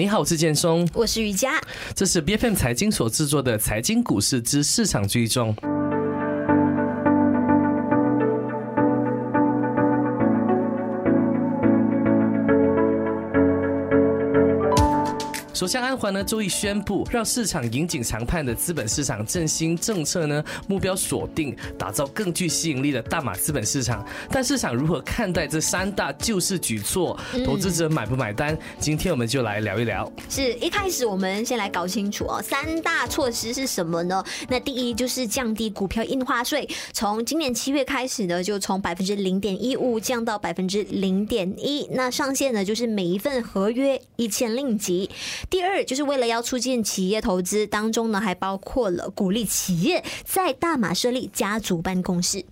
你好，我是建松，我是瑜伽，这是 B F M 财经所制作的财经股市之市场追踪。首相安华呢周一宣布，让市场引颈长盼的资本市场振兴政策呢目标锁定，打造更具吸引力的大马资本市场。但市场如何看待这三大救市举措？投资者买不买单？今天我们就来聊一聊。是一开始我们先来搞清楚哦，三大措施是什么呢？那第一就是降低股票印花税，从今年七月开始呢，就从百分之零点一五降到百分之零点一。那上限呢，就是每一份合约一千令吉。第二，就是为了要促进企业投资，当中呢还包括了鼓励企业在大马设立家族办公室。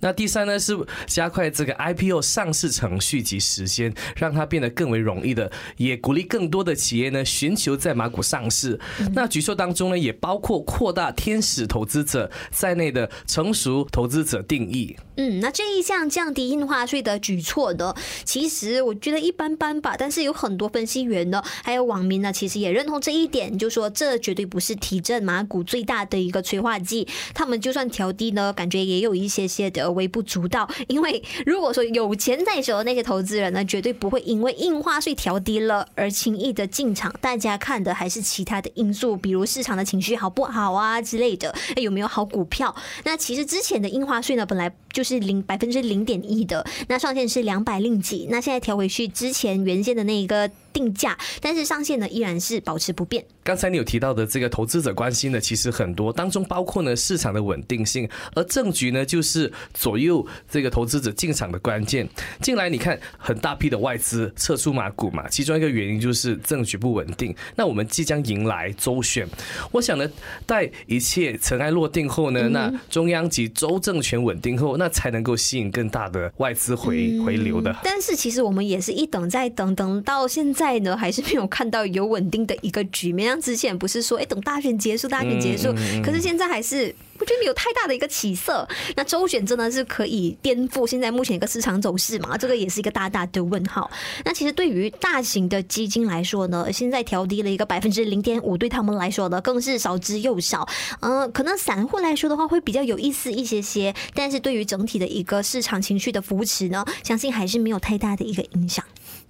那第三呢是加快这个 IPO 上市程序及时间，让它变得更为容易的，也鼓励更多的企业呢寻求在马股上市。那举措当中呢也包括扩大天使投资者在内的成熟投资者定义。嗯，那这一项降低印花税的举措呢，其实我觉得一般般吧。但是有很多分析员呢，还有网民呢，其实也认同这一点，就说这绝对不是提振马股最大的一个催化剂。他们就算调低呢，感觉也有一些些的微不足道。因为如果说有钱在手的那些投资人呢，绝对不会因为印花税调低了而轻易的进场。大家看的还是其他的因素，比如市场的情绪好不好啊之类的，有没有好股票？那其实之前的印花税呢，本来就是零百分之零点一的，那上限是两百令几，那现在调回去之前原先的那一个定价，但是上限呢依然是保持不变。刚才你有提到的这个投资者关心的其实很多，当中包括呢市场的稳定性，而政局呢就是左右这个投资者进场的关键。近来你看很大批的外资撤出马股嘛，其中一个原因就是政局不稳定。那我们即将迎来周选，我想呢，待一切尘埃落定后呢，那中央及州政权稳定后，那才能够吸引更大的外资回回流的。但是其实我们也是一等再等，等到现在呢，还是没有看到有稳定的一个局面。像之前不是说，哎，等大选结束，大选结束，可是现在还是我觉得没有太大的一个起色。那周选真的是可以颠覆现在目前一个市场走势嘛？这个也是一个大大的问号。那其实对于大型的基金来说呢，现在调低了一个百分之零点五，对他们来说呢，更是少之又少。嗯，可能散户来说的话，会比较有意思一些些，但是对于整体的一个市场情绪的扶持呢，相信还是没有太大的一个影响。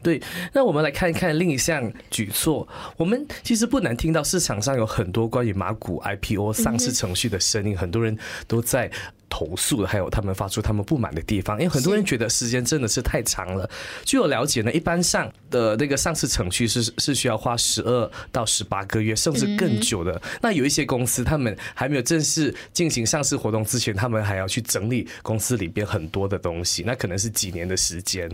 对，那我们来看一看另一项举措。我们其实不难听到市场上有很多关于马股 IPO 上市程序的声音，很多人都在。投诉的，还有他们发出他们不满的地方，因为很多人觉得时间真的是太长了。据我了解呢，一般上的那个上市程序是是需要花十二到十八个月，甚至更久的。那有一些公司，他们还没有正式进行上市活动之前，他们还要去整理公司里边很多的东西，那可能是几年的时间。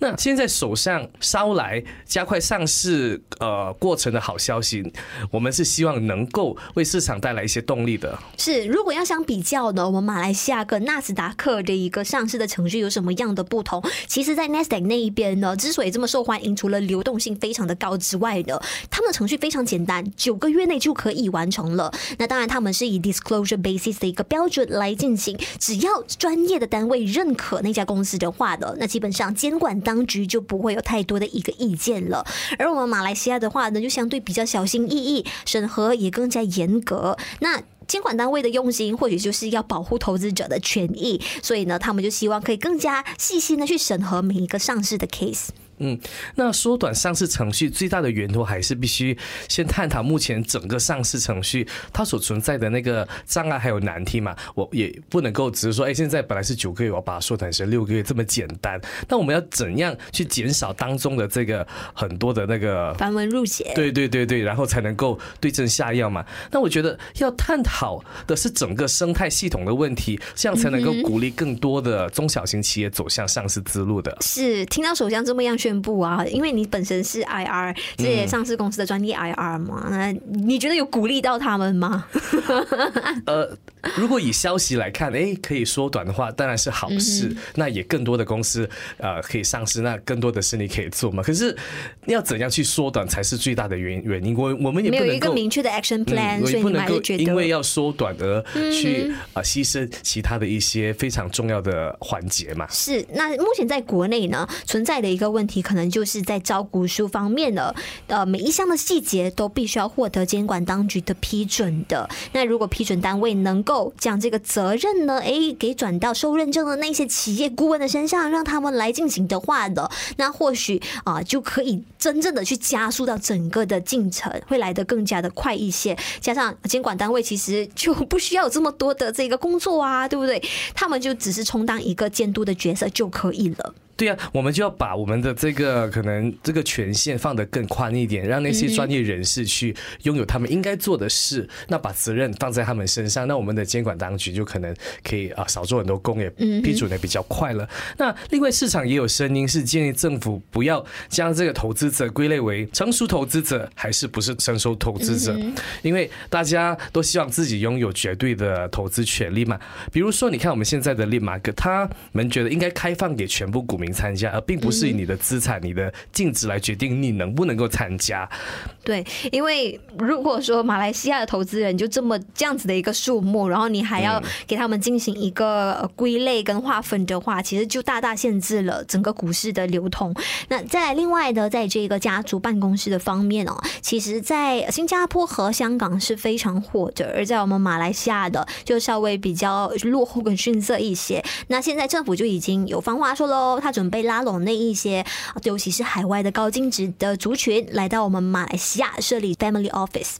那现在手上捎来加快上市呃过程的好消息，我们是希望能够为市场带来一些动力的。是，如果要想比较呢，我们马来。下个纳斯达克的一个上市的程序有什么样的不同？其实，在 Nasdaq 那一边呢，之所以这么受欢迎，除了流动性非常的高之外呢，他们的程序非常简单，九个月内就可以完成了。那当然，他们是以 disclosure basis 的一个标准来进行，只要专业的单位认可那家公司的话的，那基本上监管当局就不会有太多的一个意见了。而我们马来西亚的话呢，就相对比较小心翼翼，审核也更加严格。那监管单位的用心，或许就是要保护投资者的权益，所以呢，他们就希望可以更加细心的去审核每一个上市的 case。嗯，那缩短上市程序最大的源头还是必须先探讨目前整个上市程序它所存在的那个障碍还有难题嘛。我也不能够只是说，哎，现在本来是九个月，我把它缩短成六个月这么简单。那我们要怎样去减少当中的这个很多的那个繁文缛节？对对对对，然后才能够对症下药嘛。那我觉得要探讨的是整个生态系统的问题，这样才能够鼓励更多的中小型企业走向上市之路的。是听到首相这么样宣。宣布啊，因为你本身是 IR 这些上市公司的专业 IR 嘛，那你觉得有鼓励到他们吗？呃，如果以消息来看，哎，可以缩短的话，当然是好事。那也更多的公司呃可以上市，那更多的是你可以做嘛。可是要怎样去缩短才是最大的原原因？我我们也没有一个明确的 action plan，所以不能够因为要缩短而去啊牺牲其他的一些非常重要的环节嘛。是，那目前在国内呢存在的一个问题。题可能就是在招股书方面了。呃，每一项的细节都必须要获得监管当局的批准的。那如果批准单位能够将这个责任呢，诶，给转到受认证的那些企业顾问的身上，让他们来进行的话的，那或许啊，就可以真正的去加速到整个的进程，会来得更加的快一些。加上监管单位其实就不需要有这么多的这个工作啊，对不对？他们就只是充当一个监督的角色就可以了。对呀，我们就要把我们的这个可能这个权限放得更宽一点，让那些专业人士去拥有他们应该做的事，那把责任放在他们身上，那我们的监管当局就可能可以啊少做很多工，也批准的比较快了。那另外市场也有声音是建议政府不要将这个投资者归类为成熟投资者还是不是成熟投资者，因为大家都希望自己拥有绝对的投资权利嘛。比如说，你看我们现在的利马哥，他们觉得应该开放给全部股。民参加，而并不是以你的资产、你的净值来决定你能不能够参加。对，因为如果说马来西亚的投资人就这么这样子的一个数目，然后你还要给他们进行一个归类跟划分的话，其实就大大限制了整个股市的流通。那再另外的，在这个家族办公室的方面哦，其实，在新加坡和香港是非常火的，而在我们马来西亚的就稍微比较落后跟逊色一些。那现在政府就已经有方话说喽，他。准备拉拢那一些，尤其是海外的高净值的族群，来到我们马来西亚设立 family office。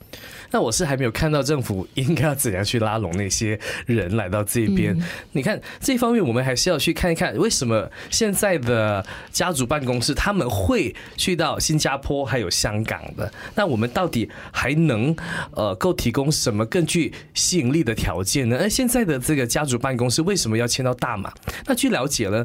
那我是还没有看到政府应该要怎样去拉拢那些人来到这边。你看这方面，我们还是要去看一看，为什么现在的家族办公室他们会去到新加坡还有香港的？那我们到底还能呃够提供什么更具吸引力的条件呢？而现在的这个家族办公室为什么要迁到大马？那据了解呢？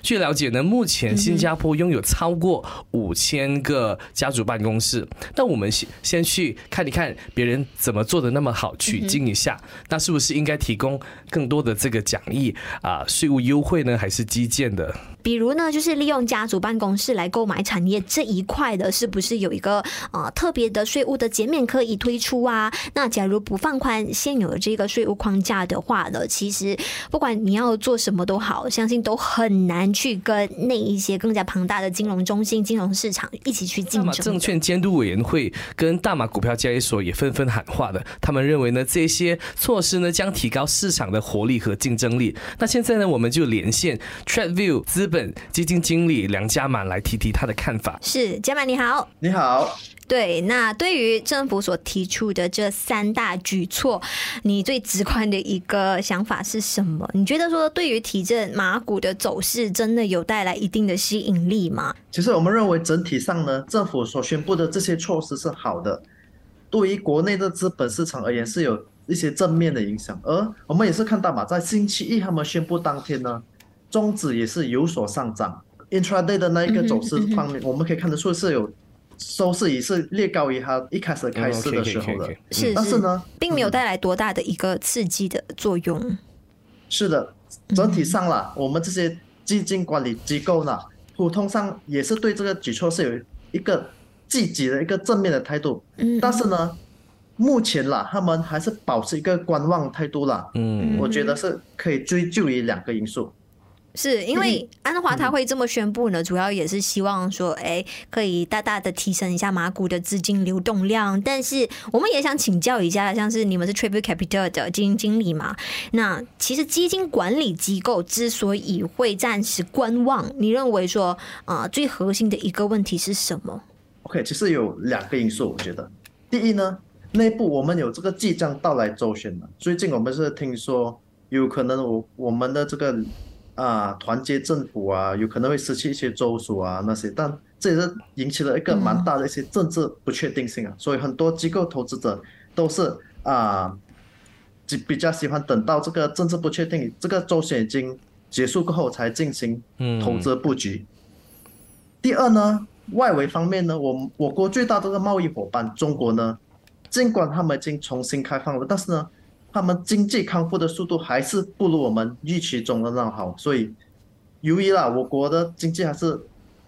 据了解呢，目前新加坡拥有超过五千个家族办公室。那我们先先去看一看别人。人怎么做的那么好，取经一下，那是不是应该提供更多的这个奖励啊，税务优惠呢，还是基建的？比如呢，就是利用家族办公室来购买产业这一块的，是不是有一个呃特别的税务的减免可以推出啊？那假如不放宽现有的这个税务框架的话呢，其实不管你要做什么都好，相信都很难去跟那一些更加庞大的金融中心、金融市场一起去竞争。证券监督委员会跟大马股票交易所也纷纷喊话的，他们认为呢，这些措施呢将提高市场的活力和竞争力。那现在呢，我们就连线 Tradview 资。本基金经理梁家满来提提他的看法。是家满你好，你好。对，那对于政府所提出的这三大举措，你最直观的一个想法是什么？你觉得说对于提振马股的走势，真的有带来一定的吸引力吗？其实我们认为整体上呢，政府所宣布的这些措施是好的，对于国内的资本市场而言是有一些正面的影响。而我们也是看到嘛，在星期一他们宣布当天呢。中指也是有所上涨，intraday 的那一个走势方面，我们可以看得出是有收市也是略高于它一开始开市的时候的，是，但是呢，并没有带来多大的一个刺激的作用。是的，整体上啦，我们这些基金管理机构呢，普通上也是对这个举措是有一个积极的一个正面的态度，嗯，但是呢，目前啦，他们还是保持一个观望态度啦，嗯，我觉得是可以追究于两个因素。是因为安华他会这么宣布呢，主要也是希望说，哎，可以大大的提升一下马股的资金流动量。但是我们也想请教一下，像是你们是 Tribute Capital 的基金经理嘛？那其实基金管理机构之所以会暂时观望，你认为说，啊，最核心的一个问题是什么？OK，其实有两个因素，我觉得，第一呢，内部我们有这个即将到来周选的，最近我们是听说有可能我我们的这个。啊，团结政府啊，有可能会失去一些州属啊那些，但这也是引起了一个蛮大的一些政治不确定性啊，所以很多机构投资者都是啊，比比较喜欢等到这个政治不确定，这个周选已经结束过后才进行投资布局。第二呢，外围方面呢，我我国最大的贸易伙伴中国呢，尽管他们已经重新开放了，但是呢。他们经济康复的速度还是不如我们预期中的那么好，所以由于啦，我国的经济还是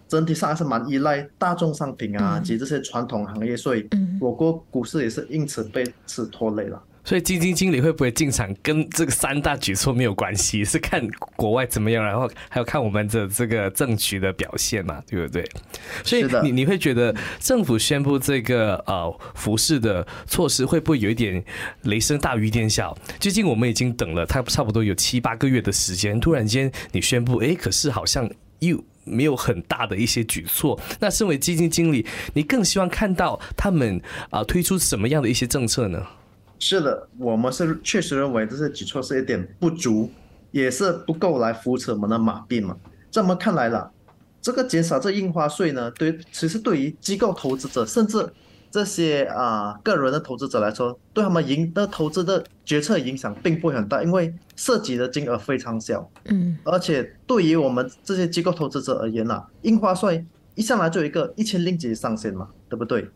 整体上还是蛮依赖大众商品啊及这些传统行业，所以我国股市也是因此被此拖累了。所以基金经理会不会进场跟这个三大举措没有关系，是看国外怎么样，然后还有看我们的这个政局的表现嘛，对不对？所以你你会觉得政府宣布这个呃服饰的措施会不会有一点雷声大雨点小？最近我们已经等了它差不多有七八个月的时间，突然间你宣布，哎，可是好像又。没有很大的一些举措，那身为基金经理，你更希望看到他们啊、推出什么样的一些政策呢？是的，我们是确实认为这些举措是一点不足，也是不够来扶持我们的马币嘛。这么看来了，这个减少这印花税呢，对，其实对于机构投资者，甚至这些啊、个人的投资者来说，对他们赢的投资的决策影响并不会很大，因为涉及的金额非常小。嗯而且对于我们这些机构投资者而言呐、印花税一上来就有一个一千令吉上限嘛，对不对？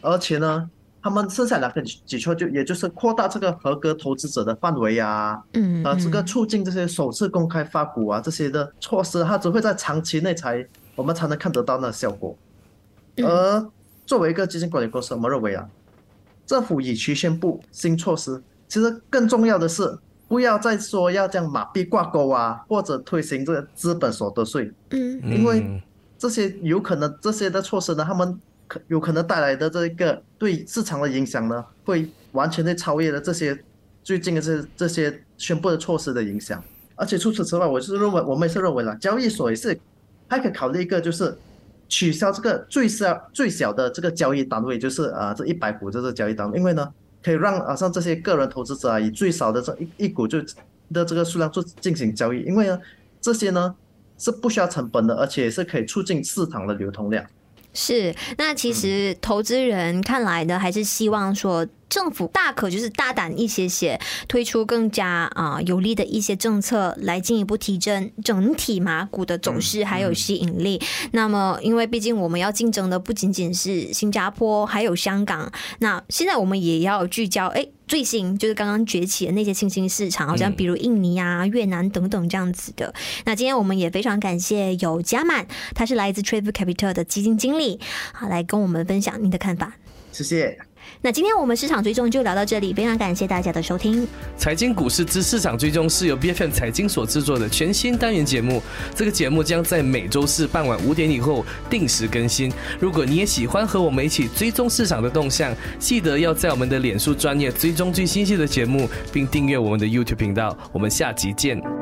而且呢，他们剩下两个举举措就也就是扩大这个合格投资者的范围啊，嗯，啊，这个嗯。促进这些首次公开发股啊这些的措施，它只会在长期内才我们才能看得到那效果。嗯。而作为一个基金管理公司，我们认为啊，政府与其宣布新措施，其实更重要的是不要再说要将马币挂钩啊，或者推行这个资本所得税，嗯。因为嗯。这些有可能这些的措施呢，他们可有可能带来的这个对市场的影响呢，会完全的超越了这些最近的这这些宣布的措施的影响。而且除此之外，我是认为我们也是认为了，交易所也是还可以考虑一个，就是取消这个最小最小的这个交易单位，就是啊这一百股这个交易单位，因为呢可以让啊像这些个人投资者啊以最少的这一一股就的这个数量做进行交易，因为呢这些呢是不需要成本的，而且是可以促进市场的流通量。是，那其实投资人看来呢，还是希望说政府大可就是大胆一些些，推出更加啊、有利的一些政策，来进一步提振整体马股的走势还有吸引力。那么，因为毕竟我们要竞争的不仅仅是新加坡，还有香港，那现在我们也要聚焦，哎。最新就是刚刚崛起的那些新兴市场，好像比如印尼啊、越南等等这样子的。那今天我们也非常感谢有加满，他是来自 Trade Capital 的基金经理，好来跟我们分享您的看法。谢谢。那今天我们市场追踪就聊到这里，非常感谢大家的收听。财经股市之市场追踪是由 BFM 财经所制作的全新单元节目。这个节目将在每周四傍晚五点以后定时更新。如果你也喜欢和我们一起追踪市场的动向，记得要在我们的脸书专业追踪最新鲜的节目，并订阅我们的 YouTube 频道。我们下集见。